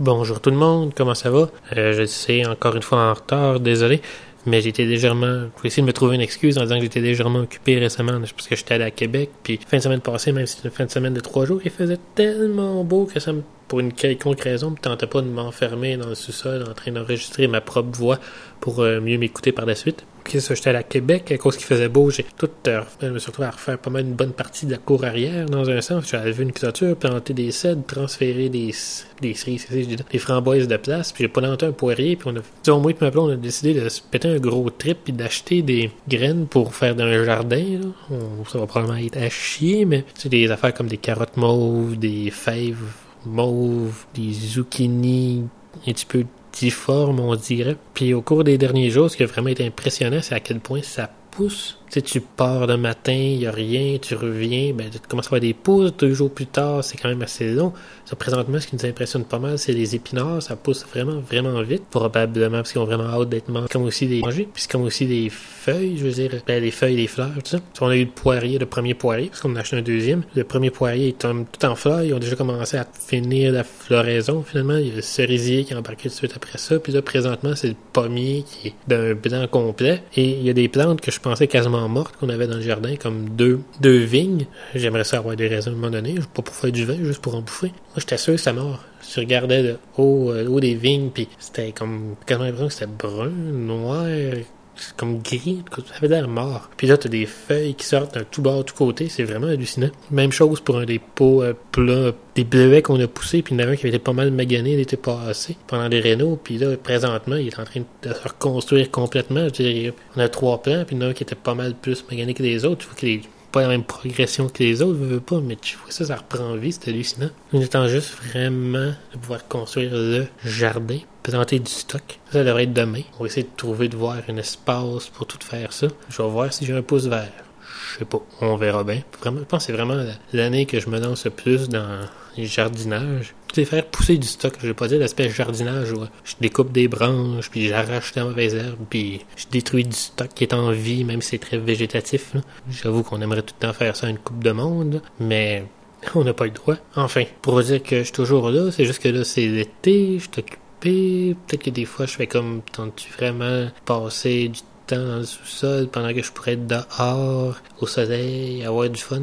Bonjour tout le monde, comment ça va? Euh, je sais encore une fois en retard, désolé, mais j'étais légèrement. Je vais essayer de me trouver une excuse en disant que j'étais légèrement occupé récemment parce que j'étais allé à Québec. Puis fin de semaine passée, même si c'était une fin de semaine de trois jours, il faisait tellement beau que ça me pour une quelconque raison, je tentais pas de m'enfermer dans le sous-sol en train d'enregistrer ma propre voix pour euh, mieux m'écouter par la suite. Ok, ça, j'étais à Québec, à cause qu'il faisait beau, j'ai tout, euh, je me suis retrouvé à refaire pas mal une bonne partie de la cour arrière, dans un sens. J'avais vu une clôture, planter des cèdres, transférer des, des cerises, des framboises de place, puis j'ai planté un poirier, puis on a, disons, moi et ma on a décidé de se péter un gros trip, puis d'acheter des graines pour faire d'un jardin, là. ça va probablement être à chier, mais c'est des affaires comme des carottes mauves, des fèves mauve, des zucchini un petit peu difformes, on dirait. Puis au cours des derniers jours, ce qui a vraiment été impressionnant, c'est à quel point ça pousse tu tu pars d'un matin, il n'y a rien, tu reviens, ben, tu commences à avoir des pousses, deux jours plus tard, c'est quand même assez long. Ça, présentement, ce qui nous impressionne pas mal, c'est les épinards, ça pousse vraiment, vraiment vite, probablement parce qu'ils ont vraiment hâte d'être mangés, comme aussi des mangés, puis comme aussi des feuilles, je veux dire, ben, les feuilles, les fleurs, tout ça. on a eu le poirier, le premier poirier, parce qu'on a acheté un deuxième. Le premier poirier est tout en fleurs, ils ont déjà commencé à finir la floraison, finalement. Il y a le cerisier qui a embarqué tout de suite après ça, puis là, présentement, c'est le pommier qui est d'un blanc complet, et il y a des plantes que je pensais quasiment mortes qu'on avait dans le jardin, comme deux, deux vignes. J'aimerais ça avoir des raisins à un moment donné, pas pour faire du vin, juste pour en bouffer. Moi, j'étais sûr que ça mort. Je regardais le haut, euh, haut des vignes, puis c'était comme quasiment l'impression que c'était brun, noir, comme gris, ça avait l'air mort. Puis là, t'as des feuilles qui sortent d'un tout bas, tout côté, c'est vraiment hallucinant. Même chose pour un des pots euh, plats, des bleuets qu'on a poussés, puis il y en avait un qui avait été pas mal magané, il était pas assez pendant les rénaux, puis là, présentement, il est en train de se reconstruire complètement. Je dirais, on a trois plans, puis il y en a un qui était pas mal plus magané que les autres. Il faut qu'il pas la même progression que les autres, veux, veux pas, mais tu vois ça, ça reprend vie, c'est hallucinant. On attend juste vraiment de pouvoir construire le jardin, présenter du stock. Ça devrait être demain. On va essayer de trouver, de voir un espace pour tout faire ça. Je vais voir si j'ai un pouce vert. Je sais pas, on verra bien. Vraiment, je pense que c'est vraiment l'année que je me lance le plus dans les jardinages. C'est faire pousser du stock. Je vais pas dire l'aspect jardinage je découpe des branches, puis j'arrache des mauvaises herbes, puis je détruis du stock qui est en vie, même si c'est très végétatif. J'avoue qu'on aimerait tout le temps faire ça une coupe de monde, mais on n'a pas le droit. Enfin, pour dire que je suis toujours là, c'est juste que là, c'est l'été, je suis occupé. Peut-être que des fois, je fais comme, tentes-tu vraiment passer du temps dans le sous-sol pendant que je pourrais être dehors, au soleil, avoir du fun?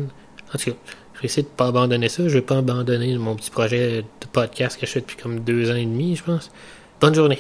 En tout cas, je vais essayer de pas abandonner ça. Je vais pas abandonner mon petit projet de podcast que je fais depuis comme deux ans et demi, je pense. Bonne journée.